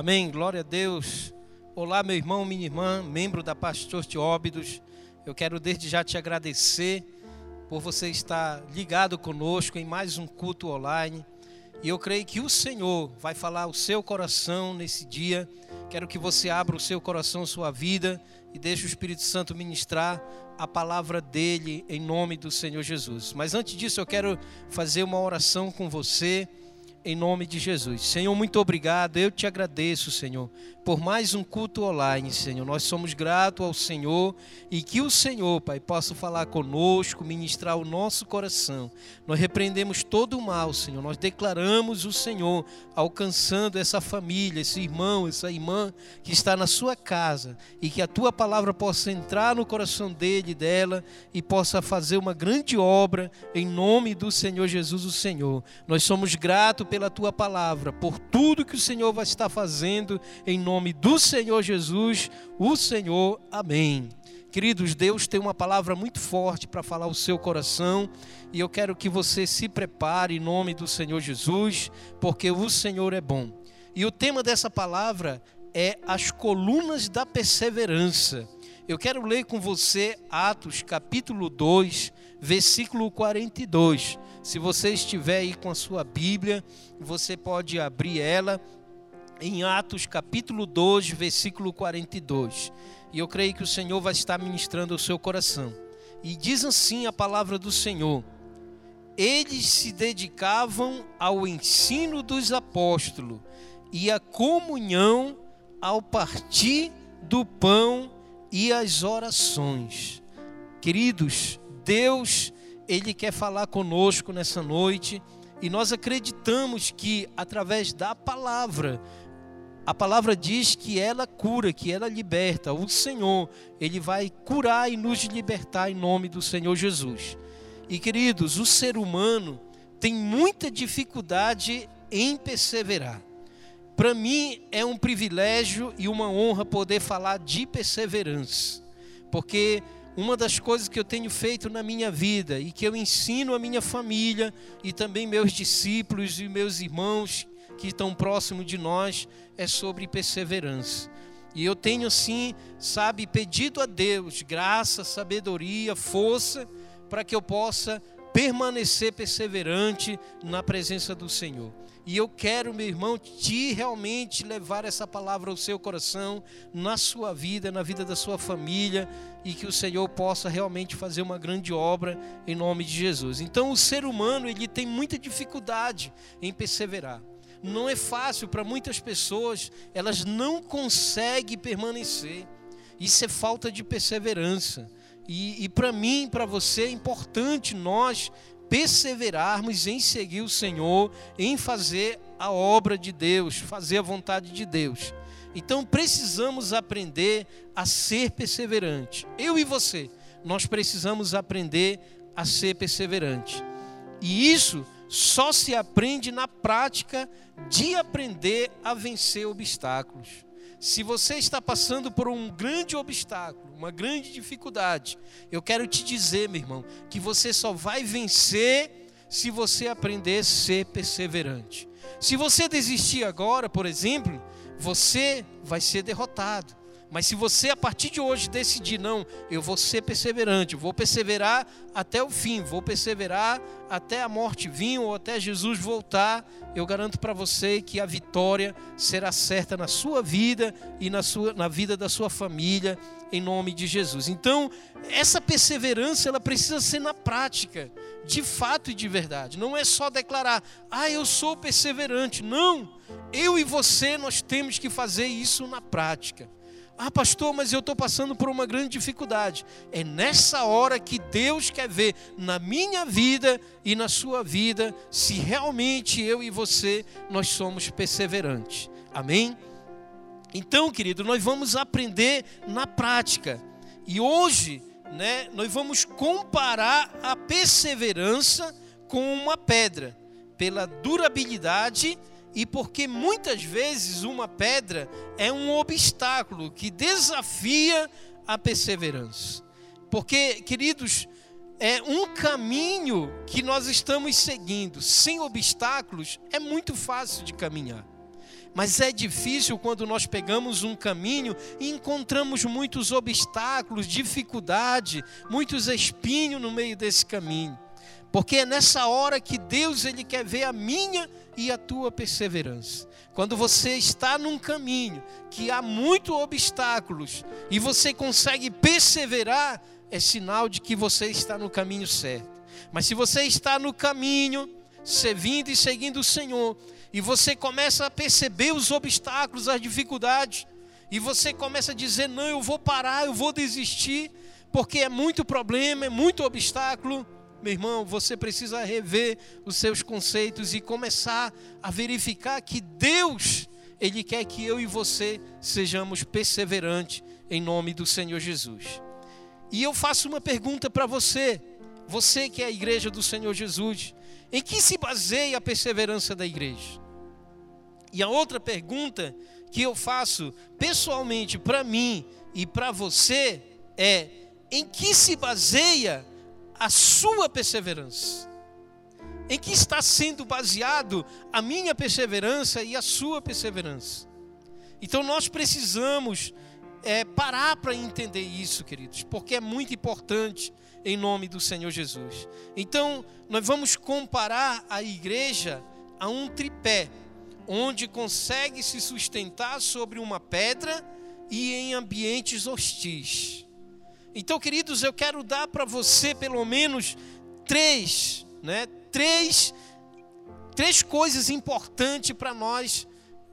Amém. Glória a Deus. Olá, meu irmão, minha irmã, membro da Pastor de Óbidos. Eu quero desde já te agradecer por você estar ligado conosco em mais um culto online. E eu creio que o Senhor vai falar o seu coração nesse dia. Quero que você abra o seu coração, sua vida e deixe o Espírito Santo ministrar a palavra dele em nome do Senhor Jesus. Mas antes disso, eu quero fazer uma oração com você em nome de Jesus. Senhor, muito obrigado. Eu te agradeço, Senhor, por mais um culto online, Senhor. Nós somos gratos ao Senhor e que o Senhor, Pai, possa falar conosco, ministrar o nosso coração. Nós repreendemos todo o mal, Senhor. Nós declaramos o Senhor alcançando essa família, esse irmão, essa irmã que está na sua casa e que a tua palavra possa entrar no coração dele e dela e possa fazer uma grande obra em nome do Senhor Jesus, o Senhor. Nós somos gratos pela tua palavra, por tudo que o Senhor vai estar fazendo em nome do Senhor Jesus, o Senhor. Amém. Queridos, Deus tem uma palavra muito forte para falar o seu coração e eu quero que você se prepare em nome do Senhor Jesus, porque o Senhor é bom. E o tema dessa palavra é as colunas da perseverança. Eu quero ler com você Atos capítulo 2, versículo 42. Se você estiver aí com a sua Bíblia, você pode abrir ela em Atos capítulo 2, versículo 42. E eu creio que o Senhor vai estar ministrando o seu coração. E diz assim a palavra do Senhor: Eles se dedicavam ao ensino dos apóstolos e à comunhão, ao partir do pão e às orações. Queridos, Deus ele quer falar conosco nessa noite e nós acreditamos que através da palavra, a palavra diz que ela cura, que ela liberta. O Senhor, ele vai curar e nos libertar em nome do Senhor Jesus. E queridos, o ser humano tem muita dificuldade em perseverar. Para mim é um privilégio e uma honra poder falar de perseverança, porque uma das coisas que eu tenho feito na minha vida e que eu ensino a minha família e também meus discípulos e meus irmãos que estão próximos de nós é sobre perseverança. E eu tenho assim, sabe, pedido a Deus graça, sabedoria, força para que eu possa permanecer perseverante na presença do Senhor. E eu quero, meu irmão, te realmente levar essa palavra ao seu coração, na sua vida, na vida da sua família, e que o Senhor possa realmente fazer uma grande obra em nome de Jesus. Então, o ser humano, ele tem muita dificuldade em perseverar. Não é fácil para muitas pessoas, elas não conseguem permanecer. Isso é falta de perseverança. E, e para mim, para você, é importante nós perseverarmos em seguir o Senhor, em fazer a obra de Deus, fazer a vontade de Deus. Então precisamos aprender a ser perseverante. Eu e você, nós precisamos aprender a ser perseverante. E isso só se aprende na prática de aprender a vencer obstáculos. Se você está passando por um grande obstáculo, uma grande dificuldade, eu quero te dizer, meu irmão, que você só vai vencer se você aprender a ser perseverante. Se você desistir agora, por exemplo, você vai ser derrotado. Mas se você a partir de hoje decidir, não, eu vou ser perseverante, vou perseverar até o fim, vou perseverar até a morte vir ou até Jesus voltar, eu garanto para você que a vitória será certa na sua vida e na, sua, na vida da sua família, em nome de Jesus. Então, essa perseverança, ela precisa ser na prática, de fato e de verdade. Não é só declarar, ah, eu sou perseverante. Não, eu e você, nós temos que fazer isso na prática. Ah, pastor, mas eu estou passando por uma grande dificuldade. É nessa hora que Deus quer ver na minha vida e na sua vida se realmente eu e você nós somos perseverantes. Amém? Então, querido, nós vamos aprender na prática. E hoje, né, nós vamos comparar a perseverança com uma pedra, pela durabilidade e porque muitas vezes uma pedra é um obstáculo que desafia a perseverança. Porque, queridos, é um caminho que nós estamos seguindo sem obstáculos é muito fácil de caminhar. Mas é difícil quando nós pegamos um caminho e encontramos muitos obstáculos, dificuldade, muitos espinhos no meio desse caminho. Porque é nessa hora que Deus ele quer ver a minha e a tua perseverança. Quando você está num caminho que há muitos obstáculos e você consegue perseverar, é sinal de que você está no caminho certo. Mas se você está no caminho, servindo e seguindo o Senhor, e você começa a perceber os obstáculos, as dificuldades, e você começa a dizer: não, eu vou parar, eu vou desistir, porque é muito problema, é muito obstáculo. Meu irmão, você precisa rever os seus conceitos e começar a verificar que Deus, Ele quer que eu e você sejamos perseverantes em nome do Senhor Jesus. E eu faço uma pergunta para você, você que é a igreja do Senhor Jesus, em que se baseia a perseverança da igreja? E a outra pergunta que eu faço pessoalmente para mim e para você é: em que se baseia a sua perseverança? Em que está sendo baseado a minha perseverança e a sua perseverança? Então nós precisamos é, parar para entender isso, queridos, porque é muito importante em nome do Senhor Jesus. Então, nós vamos comparar a igreja a um tripé, onde consegue se sustentar sobre uma pedra e em ambientes hostis. Então, queridos, eu quero dar para você pelo menos três, né? Três, três coisas importantes para nós,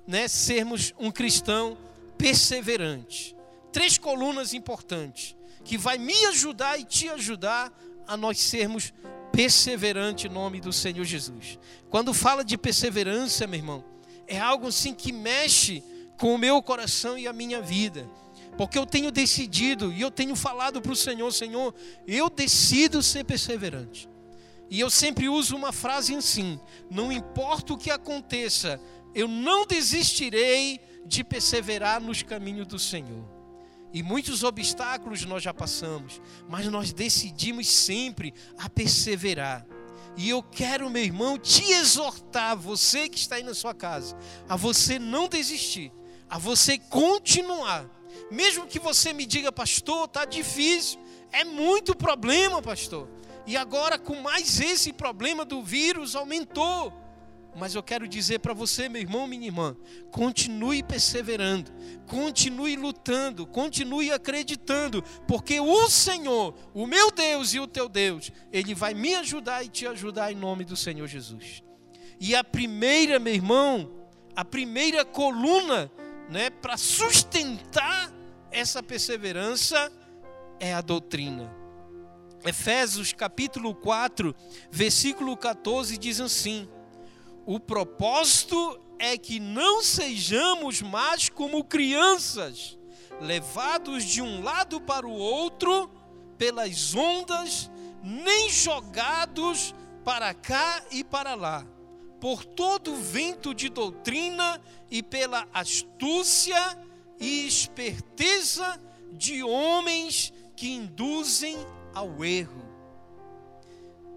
né? Sermos um cristão perseverante. Três colunas importantes que vai me ajudar e te ajudar a nós sermos perseverantes em nome do Senhor Jesus. Quando fala de perseverança, meu irmão, é algo assim que mexe com o meu coração e a minha vida. Porque eu tenho decidido e eu tenho falado para o Senhor, Senhor, eu decido ser perseverante. E eu sempre uso uma frase assim: não importa o que aconteça, eu não desistirei de perseverar nos caminhos do Senhor. E muitos obstáculos nós já passamos, mas nós decidimos sempre a perseverar. E eu quero, meu irmão, te exortar, você que está aí na sua casa, a você não desistir, a você continuar. Mesmo que você me diga, pastor, está difícil, é muito problema, pastor. E agora, com mais esse problema do vírus, aumentou. Mas eu quero dizer para você, meu irmão, minha irmã, continue perseverando, continue lutando, continue acreditando, porque o Senhor, o meu Deus e o teu Deus, Ele vai me ajudar e te ajudar em nome do Senhor Jesus. E a primeira, meu irmão, a primeira coluna, né, para sustentar essa perseverança é a doutrina. Efésios capítulo 4, versículo 14 diz assim: o propósito é que não sejamos mais como crianças, levados de um lado para o outro pelas ondas, nem jogados para cá e para lá, por todo vento de doutrina e pela astúcia e esperteza de homens que induzem ao erro.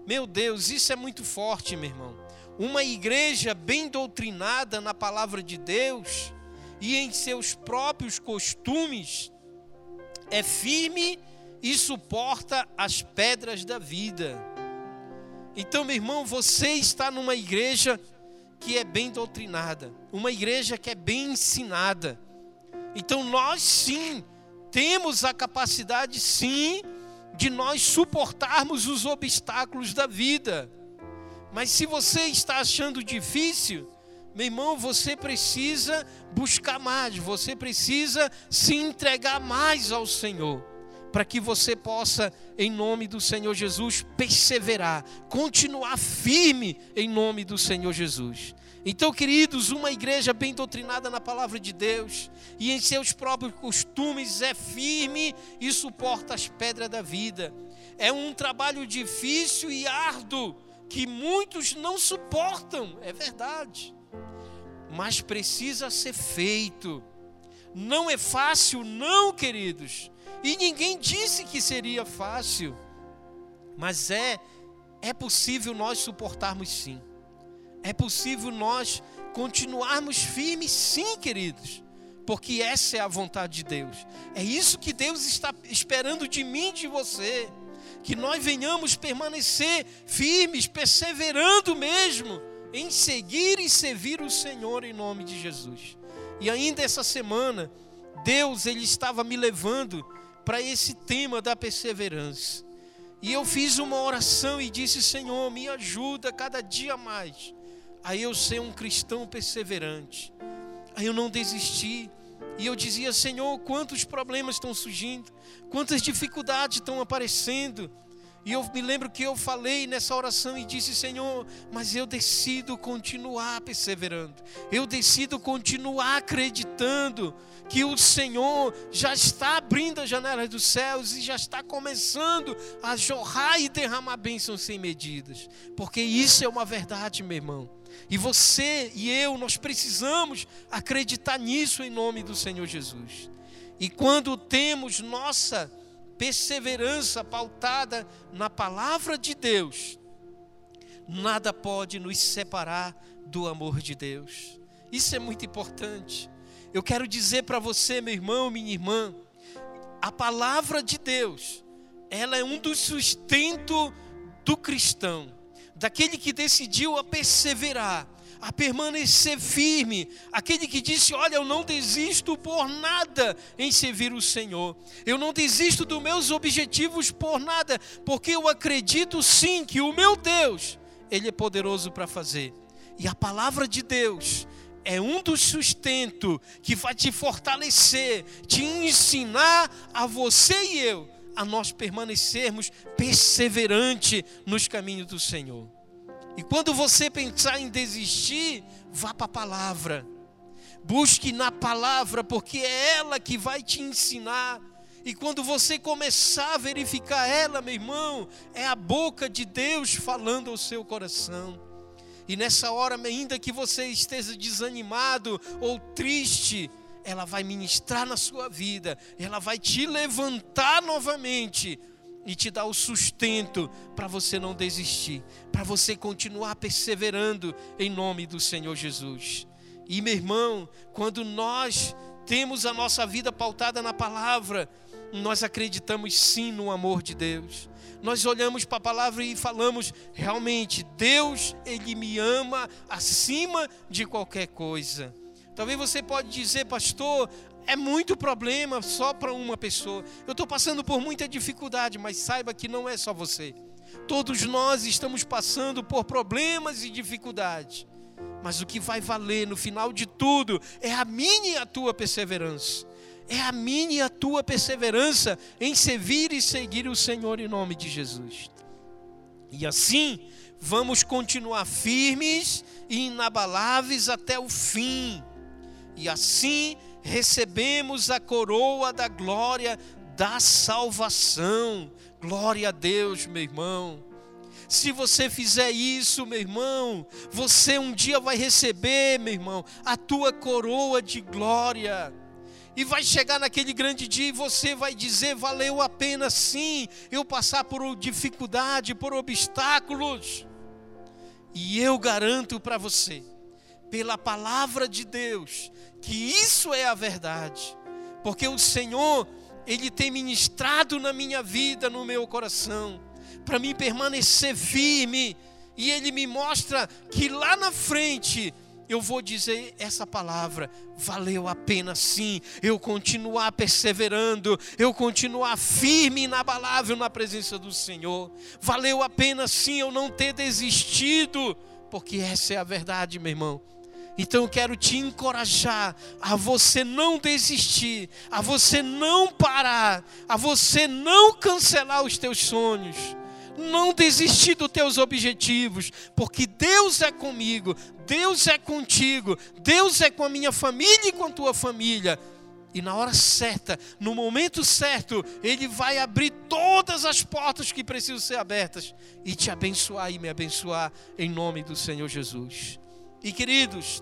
Meu Deus, isso é muito forte, meu irmão uma igreja bem doutrinada na palavra de Deus e em seus próprios costumes é firme e suporta as pedras da vida. Então, meu irmão, você está numa igreja que é bem doutrinada, uma igreja que é bem ensinada. Então, nós sim temos a capacidade, sim, de nós suportarmos os obstáculos da vida. Mas se você está achando difícil, meu irmão, você precisa buscar mais, você precisa se entregar mais ao Senhor, para que você possa, em nome do Senhor Jesus, perseverar, continuar firme em nome do Senhor Jesus. Então, queridos, uma igreja bem doutrinada na palavra de Deus e em seus próprios costumes é firme e suporta as pedras da vida. É um trabalho difícil e árduo que muitos não suportam, é verdade, mas precisa ser feito. Não é fácil, não, queridos, e ninguém disse que seria fácil, mas é, é possível nós suportarmos sim, é possível nós continuarmos firmes, sim, queridos, porque essa é a vontade de Deus. É isso que Deus está esperando de mim e de você. Que nós venhamos permanecer firmes, perseverando mesmo em seguir e servir o Senhor em nome de Jesus. E ainda essa semana, Deus ele estava me levando para esse tema da perseverança. E eu fiz uma oração e disse: Senhor, me ajuda cada dia mais a eu ser um cristão perseverante. Aí eu não desisti. E eu dizia: Senhor, quantos problemas estão surgindo, quantas dificuldades estão aparecendo. E eu me lembro que eu falei nessa oração e disse: Senhor, mas eu decido continuar perseverando, eu decido continuar acreditando que o Senhor já está abrindo as janelas dos céus e já está começando a jorrar e derramar bênçãos sem medidas, porque isso é uma verdade, meu irmão. E você e eu, nós precisamos acreditar nisso em nome do Senhor Jesus. E quando temos nossa perseverança pautada na palavra de Deus, nada pode nos separar do amor de Deus. Isso é muito importante. Eu quero dizer para você, meu irmão, minha irmã, a palavra de Deus, ela é um dos sustentos do cristão, daquele que decidiu a perseverar, a permanecer firme, aquele que disse: Olha, eu não desisto por nada em servir o Senhor, eu não desisto dos meus objetivos por nada, porque eu acredito sim que o meu Deus, Ele é poderoso para fazer. E a palavra de Deus é um dos sustentos que vai te fortalecer, te ensinar a você e eu a nós permanecermos perseverante nos caminhos do Senhor. E quando você pensar em desistir, vá para a palavra. Busque na palavra, porque é ela que vai te ensinar. E quando você começar a verificar ela, meu irmão, é a boca de Deus falando ao seu coração. E nessa hora, ainda que você esteja desanimado ou triste, ela vai ministrar na sua vida, ela vai te levantar novamente e te dar o sustento para você não desistir, para você continuar perseverando em nome do Senhor Jesus. E meu irmão, quando nós temos a nossa vida pautada na palavra, nós acreditamos sim no amor de Deus. Nós olhamos para a palavra e falamos, realmente, Deus, Ele me ama acima de qualquer coisa. Talvez você pode dizer, pastor, é muito problema só para uma pessoa. Eu estou passando por muita dificuldade, mas saiba que não é só você. Todos nós estamos passando por problemas e dificuldades. Mas o que vai valer no final de tudo é a minha e a tua perseverança. É a minha e a tua perseverança em servir e seguir o Senhor em nome de Jesus. E assim, vamos continuar firmes e inabaláveis até o fim. E assim, recebemos a coroa da glória da salvação. Glória a Deus, meu irmão. Se você fizer isso, meu irmão, você um dia vai receber, meu irmão, a tua coroa de glória. E vai chegar naquele grande dia e você vai dizer: valeu a pena sim eu passar por dificuldade, por obstáculos. E eu garanto para você, pela palavra de Deus, que isso é a verdade, porque o Senhor, Ele tem ministrado na minha vida, no meu coração, para mim permanecer firme, e Ele me mostra que lá na frente eu vou dizer essa palavra, valeu a pena sim, eu continuar perseverando, eu continuar firme e inabalável na presença do Senhor, valeu a pena sim eu não ter desistido, porque essa é a verdade, meu irmão. Então eu quero te encorajar a você não desistir, a você não parar, a você não cancelar os teus sonhos, não desistir dos teus objetivos, porque Deus é comigo, Deus é contigo, Deus é com a minha família e com a tua família. E na hora certa, no momento certo, Ele vai abrir todas as portas que precisam ser abertas e te abençoar e me abençoar em nome do Senhor Jesus. E queridos,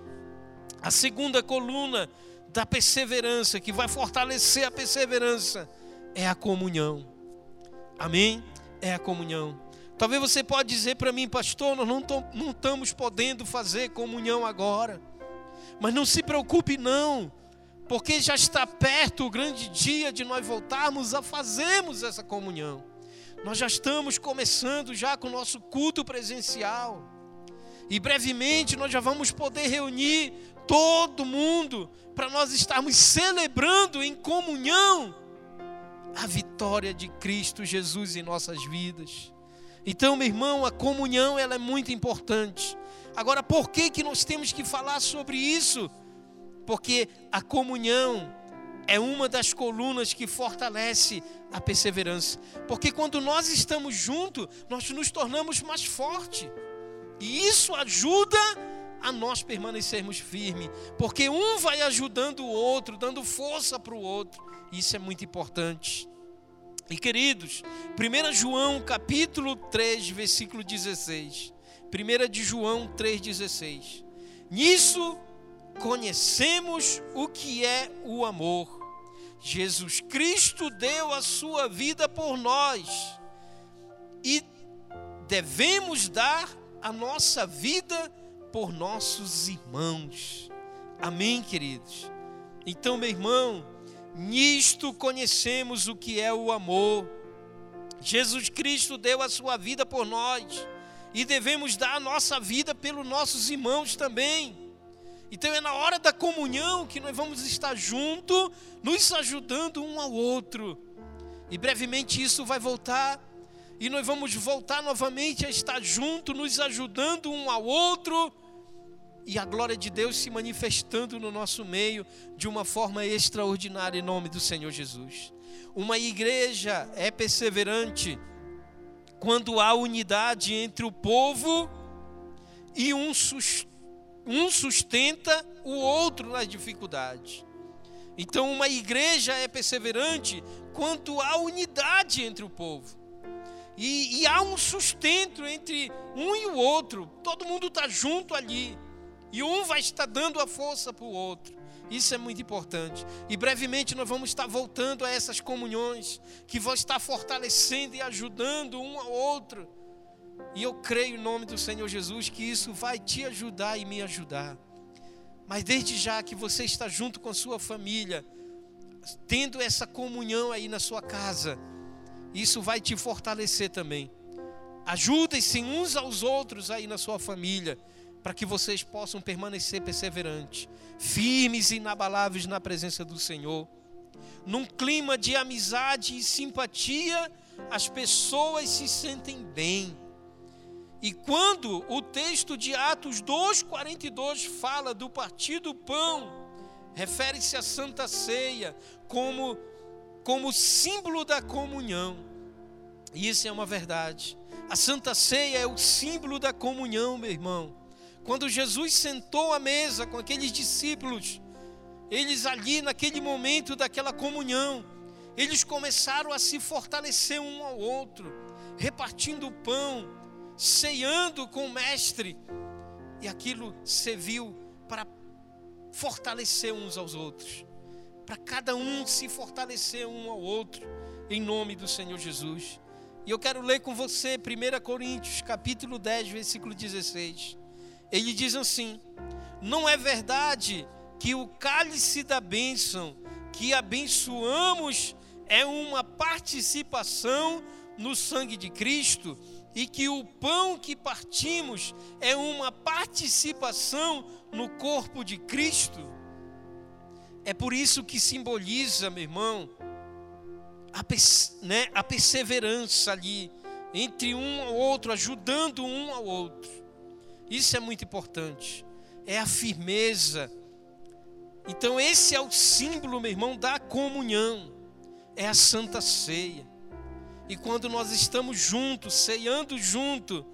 a segunda coluna da perseverança, que vai fortalecer a perseverança, é a comunhão. Amém? É a comunhão. Talvez você pode dizer para mim, pastor, nós não, não estamos podendo fazer comunhão agora. Mas não se preocupe, não, porque já está perto o grande dia de nós voltarmos a fazermos essa comunhão. Nós já estamos começando já com o nosso culto presencial. E brevemente nós já vamos poder reunir todo mundo para nós estarmos celebrando em comunhão a vitória de Cristo Jesus em nossas vidas. Então, meu irmão, a comunhão ela é muito importante. Agora, por que que nós temos que falar sobre isso? Porque a comunhão é uma das colunas que fortalece a perseverança. Porque quando nós estamos juntos, nós nos tornamos mais fortes. E isso ajuda a nós permanecermos firmes. Porque um vai ajudando o outro, dando força para o outro. Isso é muito importante. E queridos, 1 João capítulo 3, versículo 16. 1 de João 3,16. Nisso conhecemos o que é o amor Jesus Cristo deu a sua vida por nós e devemos dar a nossa vida por nossos irmãos. Amém, queridos? Então, meu irmão, nisto conhecemos o que é o amor. Jesus Cristo deu a sua vida por nós e devemos dar a nossa vida pelos nossos irmãos também. Então é na hora da comunhão que nós vamos estar junto, nos ajudando um ao outro. E brevemente isso vai voltar e nós vamos voltar novamente a estar junto, nos ajudando um ao outro e a glória de Deus se manifestando no nosso meio de uma forma extraordinária em nome do Senhor Jesus. Uma igreja é perseverante quando há unidade entre o povo e um sustenta o outro nas dificuldades. Então, uma igreja é perseverante quanto há unidade entre o povo. E, e há um sustento entre um e o outro. Todo mundo está junto ali. E um vai estar dando a força para o outro. Isso é muito importante. E brevemente nós vamos estar voltando a essas comunhões que vão estar fortalecendo e ajudando um ao outro e eu creio em nome do Senhor Jesus que isso vai te ajudar e me ajudar. Mas desde já que você está junto com sua família, tendo essa comunhão aí na sua casa, isso vai te fortalecer também. Ajudem-se uns aos outros aí na sua família, para que vocês possam permanecer perseverantes, firmes e inabaláveis na presença do Senhor. Num clima de amizade e simpatia, as pessoas se sentem bem e quando o texto de Atos 2,42 fala do partir do pão, refere-se à Santa Ceia como, como símbolo da comunhão. E isso é uma verdade. A Santa Ceia é o símbolo da comunhão, meu irmão. Quando Jesus sentou à mesa com aqueles discípulos, eles ali naquele momento daquela comunhão, eles começaram a se fortalecer um ao outro, repartindo o pão, ceando com o Mestre, e aquilo serviu para fortalecer uns aos outros, para cada um se fortalecer um ao outro, em nome do Senhor Jesus. E eu quero ler com você 1 Coríntios, capítulo 10, versículo 16. Ele diz assim: Não é verdade que o cálice da bênção que abençoamos é uma participação no sangue de Cristo? e que o pão que partimos é uma participação no corpo de Cristo. É por isso que simboliza, meu irmão, a, né, a perseverança ali entre um ao outro, ajudando um ao outro. Isso é muito importante. É a firmeza. Então, esse é o símbolo, meu irmão, da comunhão. É a santa ceia. E quando nós estamos juntos, ceando junto,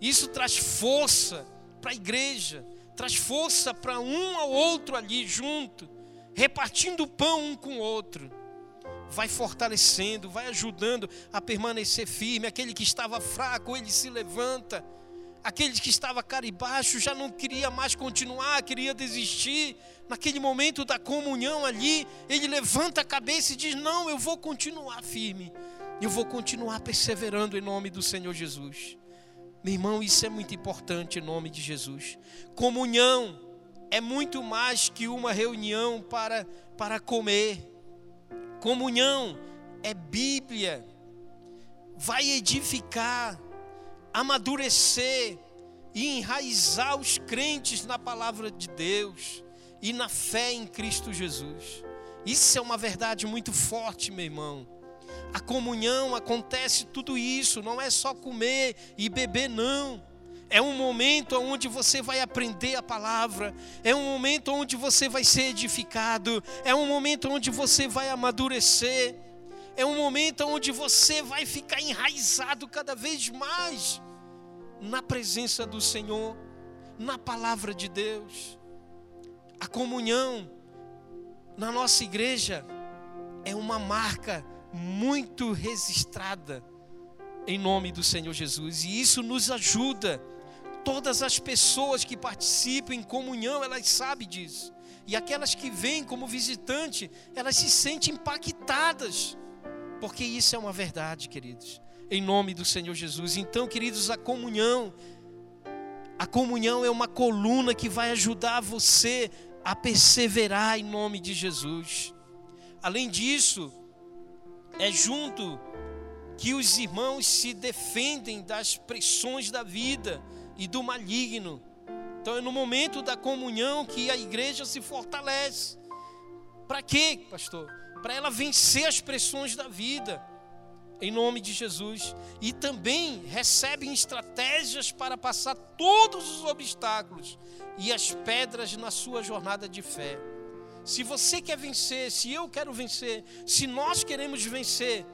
isso traz força para a igreja, traz força para um ao outro ali junto, repartindo o pão um com o outro. Vai fortalecendo, vai ajudando a permanecer firme. Aquele que estava fraco, ele se levanta. Aquele que estava cara e baixo já não queria mais continuar, queria desistir. Naquele momento da comunhão ali, ele levanta a cabeça e diz: Não, eu vou continuar firme eu vou continuar perseverando em nome do Senhor Jesus. Meu irmão, isso é muito importante em nome de Jesus. Comunhão é muito mais que uma reunião para, para comer. Comunhão é Bíblia, vai edificar, amadurecer e enraizar os crentes na palavra de Deus e na fé em Cristo Jesus. Isso é uma verdade muito forte, meu irmão. A comunhão acontece tudo isso, não é só comer e beber, não. É um momento onde você vai aprender a palavra, é um momento onde você vai ser edificado, é um momento onde você vai amadurecer, é um momento onde você vai ficar enraizado cada vez mais na presença do Senhor, na palavra de Deus. A comunhão na nossa igreja é uma marca muito registrada em nome do Senhor Jesus, e isso nos ajuda. Todas as pessoas que participam em comunhão, elas sabem disso. E aquelas que vêm como visitante, elas se sentem impactadas. Porque isso é uma verdade, queridos. Em nome do Senhor Jesus. Então, queridos, a comunhão a comunhão é uma coluna que vai ajudar você a perseverar em nome de Jesus. Além disso, é junto que os irmãos se defendem das pressões da vida e do maligno. Então é no momento da comunhão que a igreja se fortalece. Para quê, pastor? Para ela vencer as pressões da vida em nome de Jesus. E também recebem estratégias para passar todos os obstáculos e as pedras na sua jornada de fé. Se você quer vencer, se eu quero vencer, se nós queremos vencer,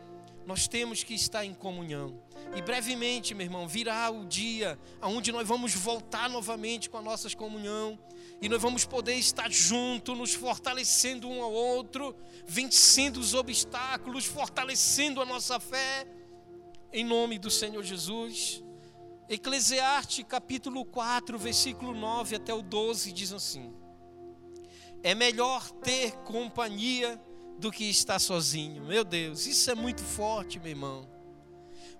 nós temos que estar em comunhão. E brevemente, meu irmão, virá o dia onde nós vamos voltar novamente com a nossa comunhão e nós vamos poder estar juntos, nos fortalecendo um ao outro, vencendo os obstáculos, fortalecendo a nossa fé, em nome do Senhor Jesus. Eclesiastes capítulo 4, versículo 9 até o 12 diz assim: É melhor ter companhia do que estar sozinho. Meu Deus, isso é muito forte, meu irmão.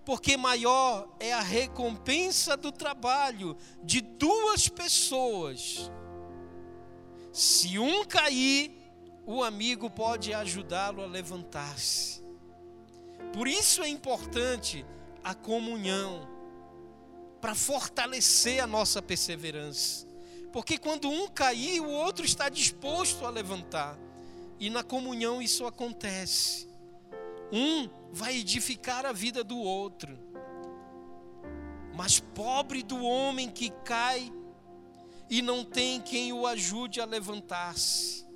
Porque maior é a recompensa do trabalho de duas pessoas se um cair, o amigo pode ajudá-lo a levantar-se. Por isso é importante a comunhão, para fortalecer a nossa perseverança. Porque quando um cair, o outro está disposto a levantar. E na comunhão isso acontece. Um vai edificar a vida do outro. Mas pobre do homem que cai e não tem quem o ajude a levantar-se.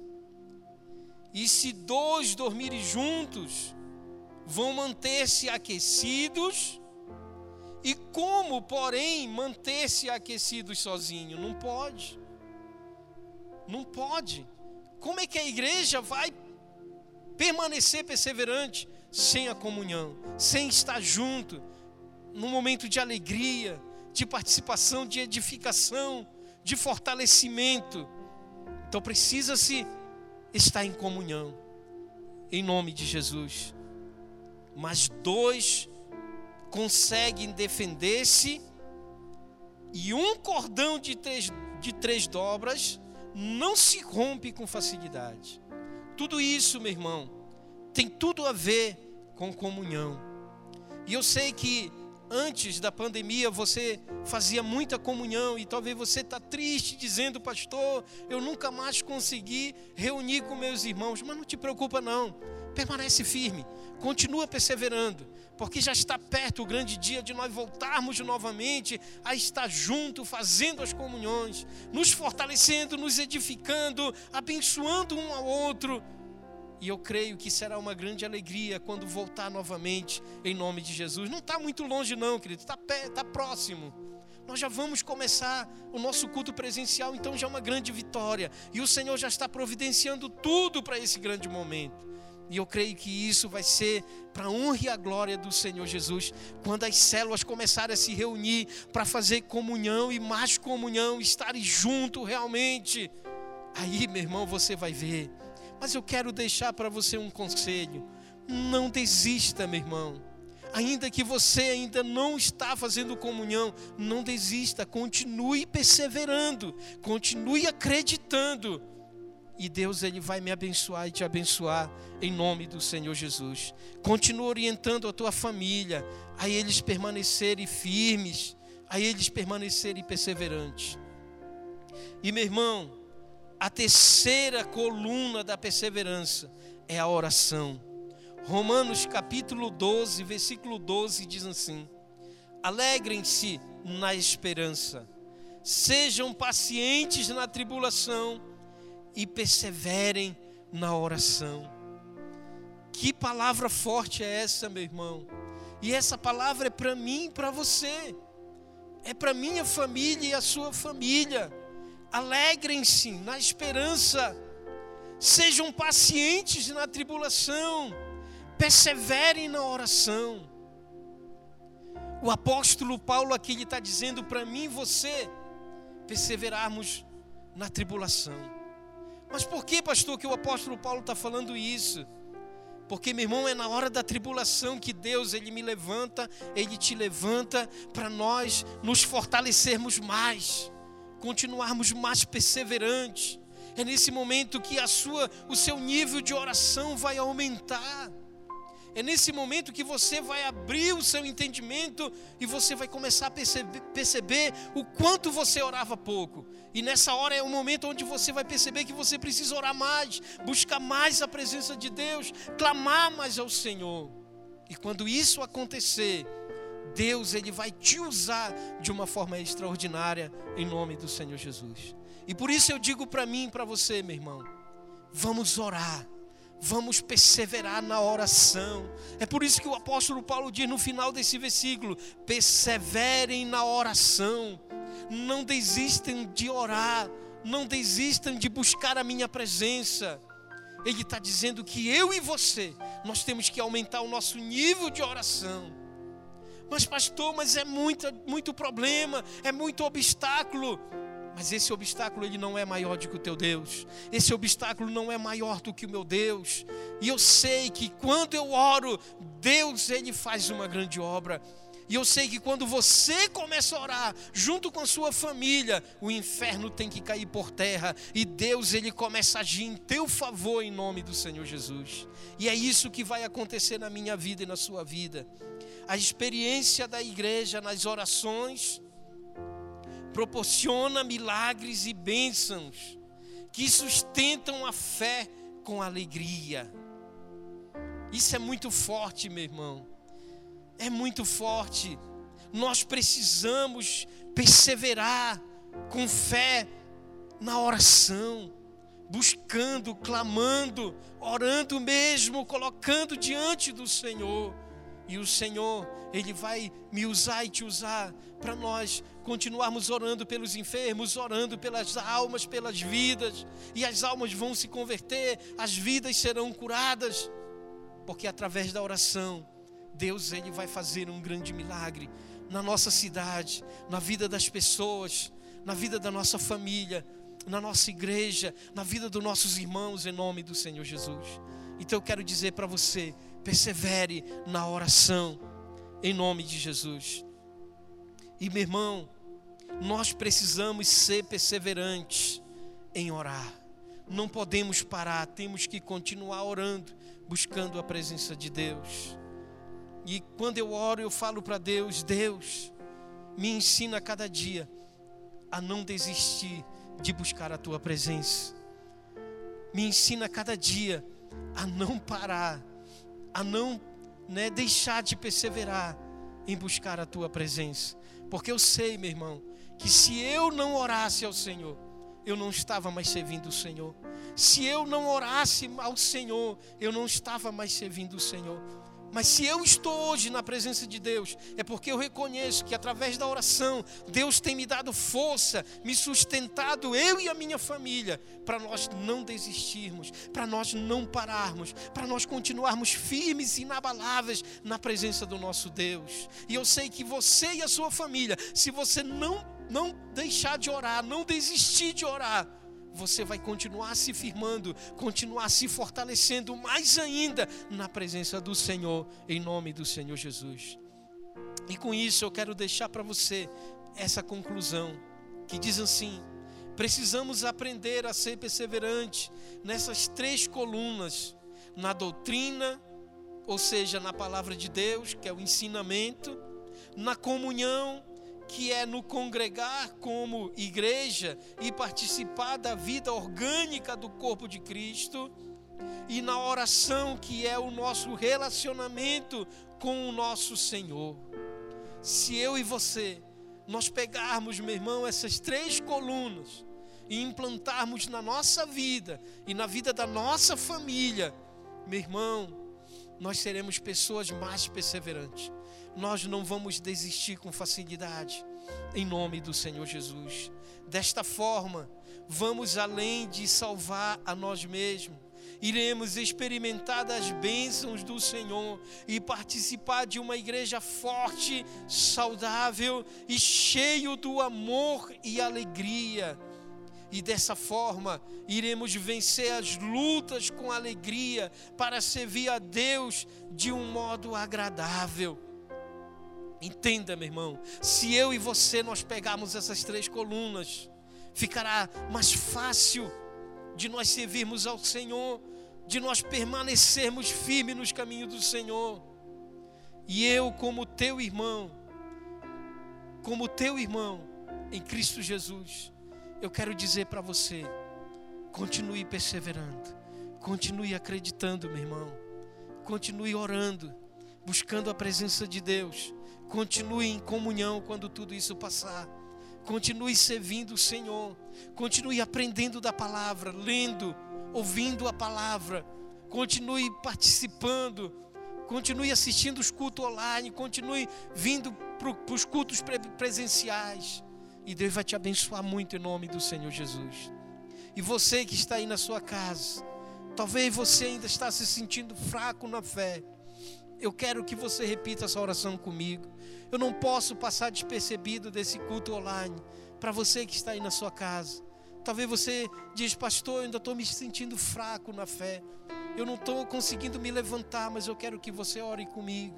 E se dois dormirem juntos, vão manter-se aquecidos. E como, porém, manter-se aquecidos sozinho? Não pode. Não pode. Como é que a igreja vai permanecer perseverante sem a comunhão, sem estar junto, num momento de alegria, de participação, de edificação? de fortalecimento. Então precisa-se estar em comunhão, em nome de Jesus. Mas dois conseguem defender-se, e um cordão de três, de três dobras não se rompe com facilidade. Tudo isso, meu irmão, tem tudo a ver com comunhão. E eu sei que antes da pandemia você fazia muita comunhão e talvez você está triste dizendo, pastor, eu nunca mais consegui reunir com meus irmãos. Mas não te preocupa não, permanece firme, continua perseverando, porque já está perto o grande dia de nós voltarmos novamente a estar junto, fazendo as comunhões, nos fortalecendo, nos edificando, abençoando um ao outro e eu creio que será uma grande alegria quando voltar novamente, em nome de Jesus. Não está muito longe, não, querido, está tá próximo. Nós já vamos começar o nosso culto presencial, então já é uma grande vitória. E o Senhor já está providenciando tudo para esse grande momento. E eu creio que isso vai ser para a honra e a glória do Senhor Jesus, quando as células começarem a se reunir para fazer comunhão e mais comunhão, estarem juntos realmente. Aí, meu irmão, você vai ver mas eu quero deixar para você um conselho. Não desista, meu irmão. Ainda que você ainda não está fazendo comunhão, não desista, continue perseverando, continue acreditando. E Deus ele vai me abençoar e te abençoar em nome do Senhor Jesus. Continue orientando a tua família a eles permanecerem firmes, a eles permanecerem perseverantes. E meu irmão, a terceira coluna da perseverança é a oração. Romanos capítulo 12, versículo 12 diz assim: Alegrem-se na esperança, sejam pacientes na tribulação e perseverem na oração. Que palavra forte é essa, meu irmão? E essa palavra é para mim e para você, é para minha família e a sua família. Alegrem-se na esperança, sejam pacientes na tribulação perseverem na oração. O apóstolo Paulo aqui está dizendo para mim e você perseverarmos na tribulação. Mas por que, pastor, que o apóstolo Paulo está falando isso? Porque, meu irmão, é na hora da tribulação que Deus ele me levanta, ele te levanta para nós nos fortalecermos mais, continuarmos mais perseverantes. É nesse momento que a sua, o seu nível de oração vai aumentar. É nesse momento que você vai abrir o seu entendimento e você vai começar a perceber, perceber, o quanto você orava pouco. E nessa hora é o momento onde você vai perceber que você precisa orar mais, buscar mais a presença de Deus, clamar mais ao Senhor. E quando isso acontecer, Deus ele vai te usar de uma forma extraordinária em nome do Senhor Jesus. E por isso eu digo para mim e para você, meu irmão, vamos orar vamos perseverar na oração. É por isso que o apóstolo Paulo diz no final desse versículo: perseverem na oração, não desistam de orar, não desistam de buscar a minha presença. Ele está dizendo que eu e você, nós temos que aumentar o nosso nível de oração. Mas, pastor, mas é muito, muito problema, é muito obstáculo. Mas esse obstáculo ele não é maior do que o teu Deus. Esse obstáculo não é maior do que o meu Deus. E eu sei que quando eu oro, Deus ele faz uma grande obra. E eu sei que quando você começa a orar junto com a sua família, o inferno tem que cair por terra e Deus ele começa a agir em teu favor em nome do Senhor Jesus. E é isso que vai acontecer na minha vida e na sua vida. A experiência da igreja nas orações proporciona milagres e bênçãos que sustentam a fé com alegria. Isso é muito forte, meu irmão. É muito forte. Nós precisamos perseverar com fé na oração, buscando, clamando, orando mesmo, colocando diante do Senhor. E o Senhor, Ele vai me usar e te usar para nós continuarmos orando pelos enfermos, orando pelas almas, pelas vidas, e as almas vão se converter, as vidas serão curadas, porque através da oração, Deus ele vai fazer um grande milagre na nossa cidade, na vida das pessoas, na vida da nossa família, na nossa igreja, na vida dos nossos irmãos, em nome do Senhor Jesus. Então eu quero dizer para você: persevere na oração, em nome de Jesus. E meu irmão, nós precisamos ser perseverantes em orar. Não podemos parar, temos que continuar orando, buscando a presença de Deus. E quando eu oro, eu falo para Deus: Deus, me ensina cada dia a não desistir de buscar a tua presença. Me ensina cada dia a não parar, a não né, deixar de perseverar em buscar a tua presença. Porque eu sei, meu irmão, que se eu não orasse ao Senhor, eu não estava mais servindo o Senhor. Se eu não orasse ao Senhor, eu não estava mais servindo o Senhor. Mas se eu estou hoje na presença de Deus, é porque eu reconheço que através da oração, Deus tem me dado força, me sustentado, eu e a minha família, para nós não desistirmos, para nós não pararmos, para nós continuarmos firmes e inabaláveis na presença do nosso Deus. E eu sei que você e a sua família, se você não, não deixar de orar, não desistir de orar, você vai continuar se firmando, continuar se fortalecendo mais ainda na presença do Senhor, em nome do Senhor Jesus. E com isso eu quero deixar para você essa conclusão, que diz assim: precisamos aprender a ser perseverante nessas três colunas, na doutrina, ou seja, na palavra de Deus, que é o ensinamento, na comunhão, que é no congregar como igreja e participar da vida orgânica do corpo de Cristo, e na oração, que é o nosso relacionamento com o nosso Senhor. Se eu e você, nós pegarmos, meu irmão, essas três colunas e implantarmos na nossa vida e na vida da nossa família, meu irmão, nós seremos pessoas mais perseverantes nós não vamos desistir com facilidade, em nome do Senhor Jesus. Desta forma, vamos além de salvar a nós mesmos, iremos experimentar das bênçãos do Senhor e participar de uma igreja forte, saudável e cheio do amor e alegria. E dessa forma iremos vencer as lutas com alegria para servir a Deus de um modo agradável. Entenda, meu irmão, se eu e você nós pegarmos essas três colunas, ficará mais fácil de nós servirmos ao Senhor, de nós permanecermos firmes nos caminhos do Senhor. E eu, como teu irmão, como teu irmão em Cristo Jesus, eu quero dizer para você: continue perseverando, continue acreditando, meu irmão, continue orando, buscando a presença de Deus Continue em comunhão quando tudo isso passar. Continue servindo o Senhor. Continue aprendendo da palavra, lendo, ouvindo a palavra. Continue participando. Continue assistindo os cultos online. Continue vindo para os cultos presenciais. E Deus vai te abençoar muito em nome do Senhor Jesus. E você que está aí na sua casa, talvez você ainda está se sentindo fraco na fé. Eu quero que você repita essa oração comigo. Eu não posso passar despercebido desse culto online. Para você que está aí na sua casa. Talvez você diz, pastor, eu ainda estou me sentindo fraco na fé. Eu não estou conseguindo me levantar, mas eu quero que você ore comigo.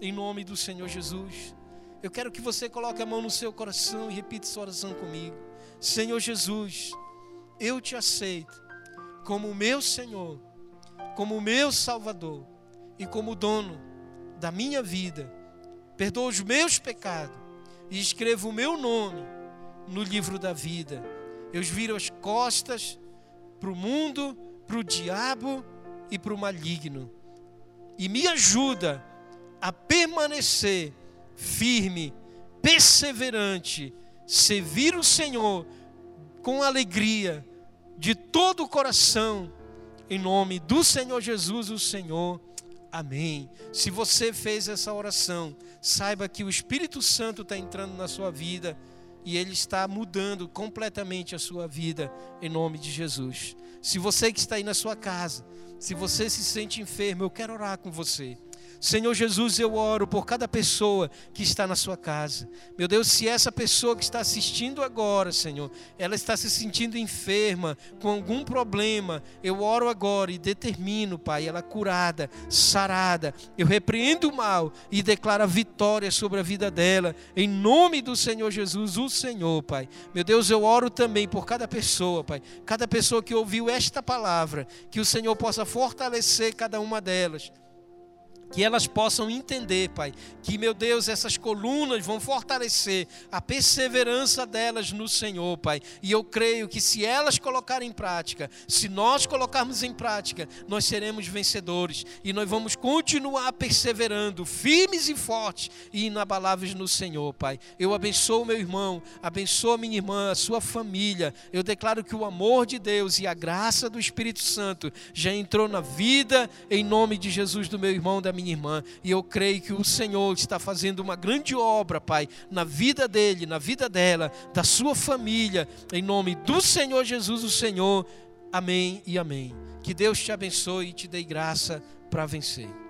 Em nome do Senhor Jesus. Eu quero que você coloque a mão no seu coração e repita essa oração comigo. Senhor Jesus, eu te aceito como meu Senhor, como meu Salvador e como dono da minha vida. Perdoa os meus pecados e escreva o meu nome no livro da vida. Eu viro as costas para o mundo, para o diabo e para o maligno. E me ajuda a permanecer firme, perseverante, servir o Senhor com alegria, de todo o coração, em nome do Senhor Jesus, o Senhor. Amém. Se você fez essa oração, saiba que o Espírito Santo está entrando na sua vida e ele está mudando completamente a sua vida em nome de Jesus. Se você que está aí na sua casa, se você se sente enfermo, eu quero orar com você. Senhor Jesus, eu oro por cada pessoa que está na sua casa. Meu Deus, se essa pessoa que está assistindo agora, Senhor, ela está se sentindo enferma, com algum problema, eu oro agora e determino, Pai, ela curada, sarada. Eu repreendo o mal e declaro a vitória sobre a vida dela, em nome do Senhor Jesus, o Senhor, Pai. Meu Deus, eu oro também por cada pessoa, Pai, cada pessoa que ouviu esta palavra, que o Senhor possa fortalecer cada uma delas que elas possam entender, Pai, que, meu Deus, essas colunas vão fortalecer a perseverança delas no Senhor, Pai. E eu creio que se elas colocarem em prática, se nós colocarmos em prática, nós seremos vencedores e nós vamos continuar perseverando, firmes e fortes e inabaláveis no Senhor, Pai. Eu abençoo meu irmão, abençoo minha irmã, a sua família. Eu declaro que o amor de Deus e a graça do Espírito Santo já entrou na vida, em nome de Jesus, do meu irmão, da minha minha irmã, e eu creio que o Senhor está fazendo uma grande obra, Pai, na vida dele, na vida dela, da sua família, em nome do Senhor Jesus, o Senhor. Amém e amém. Que Deus te abençoe e te dê graça para vencer.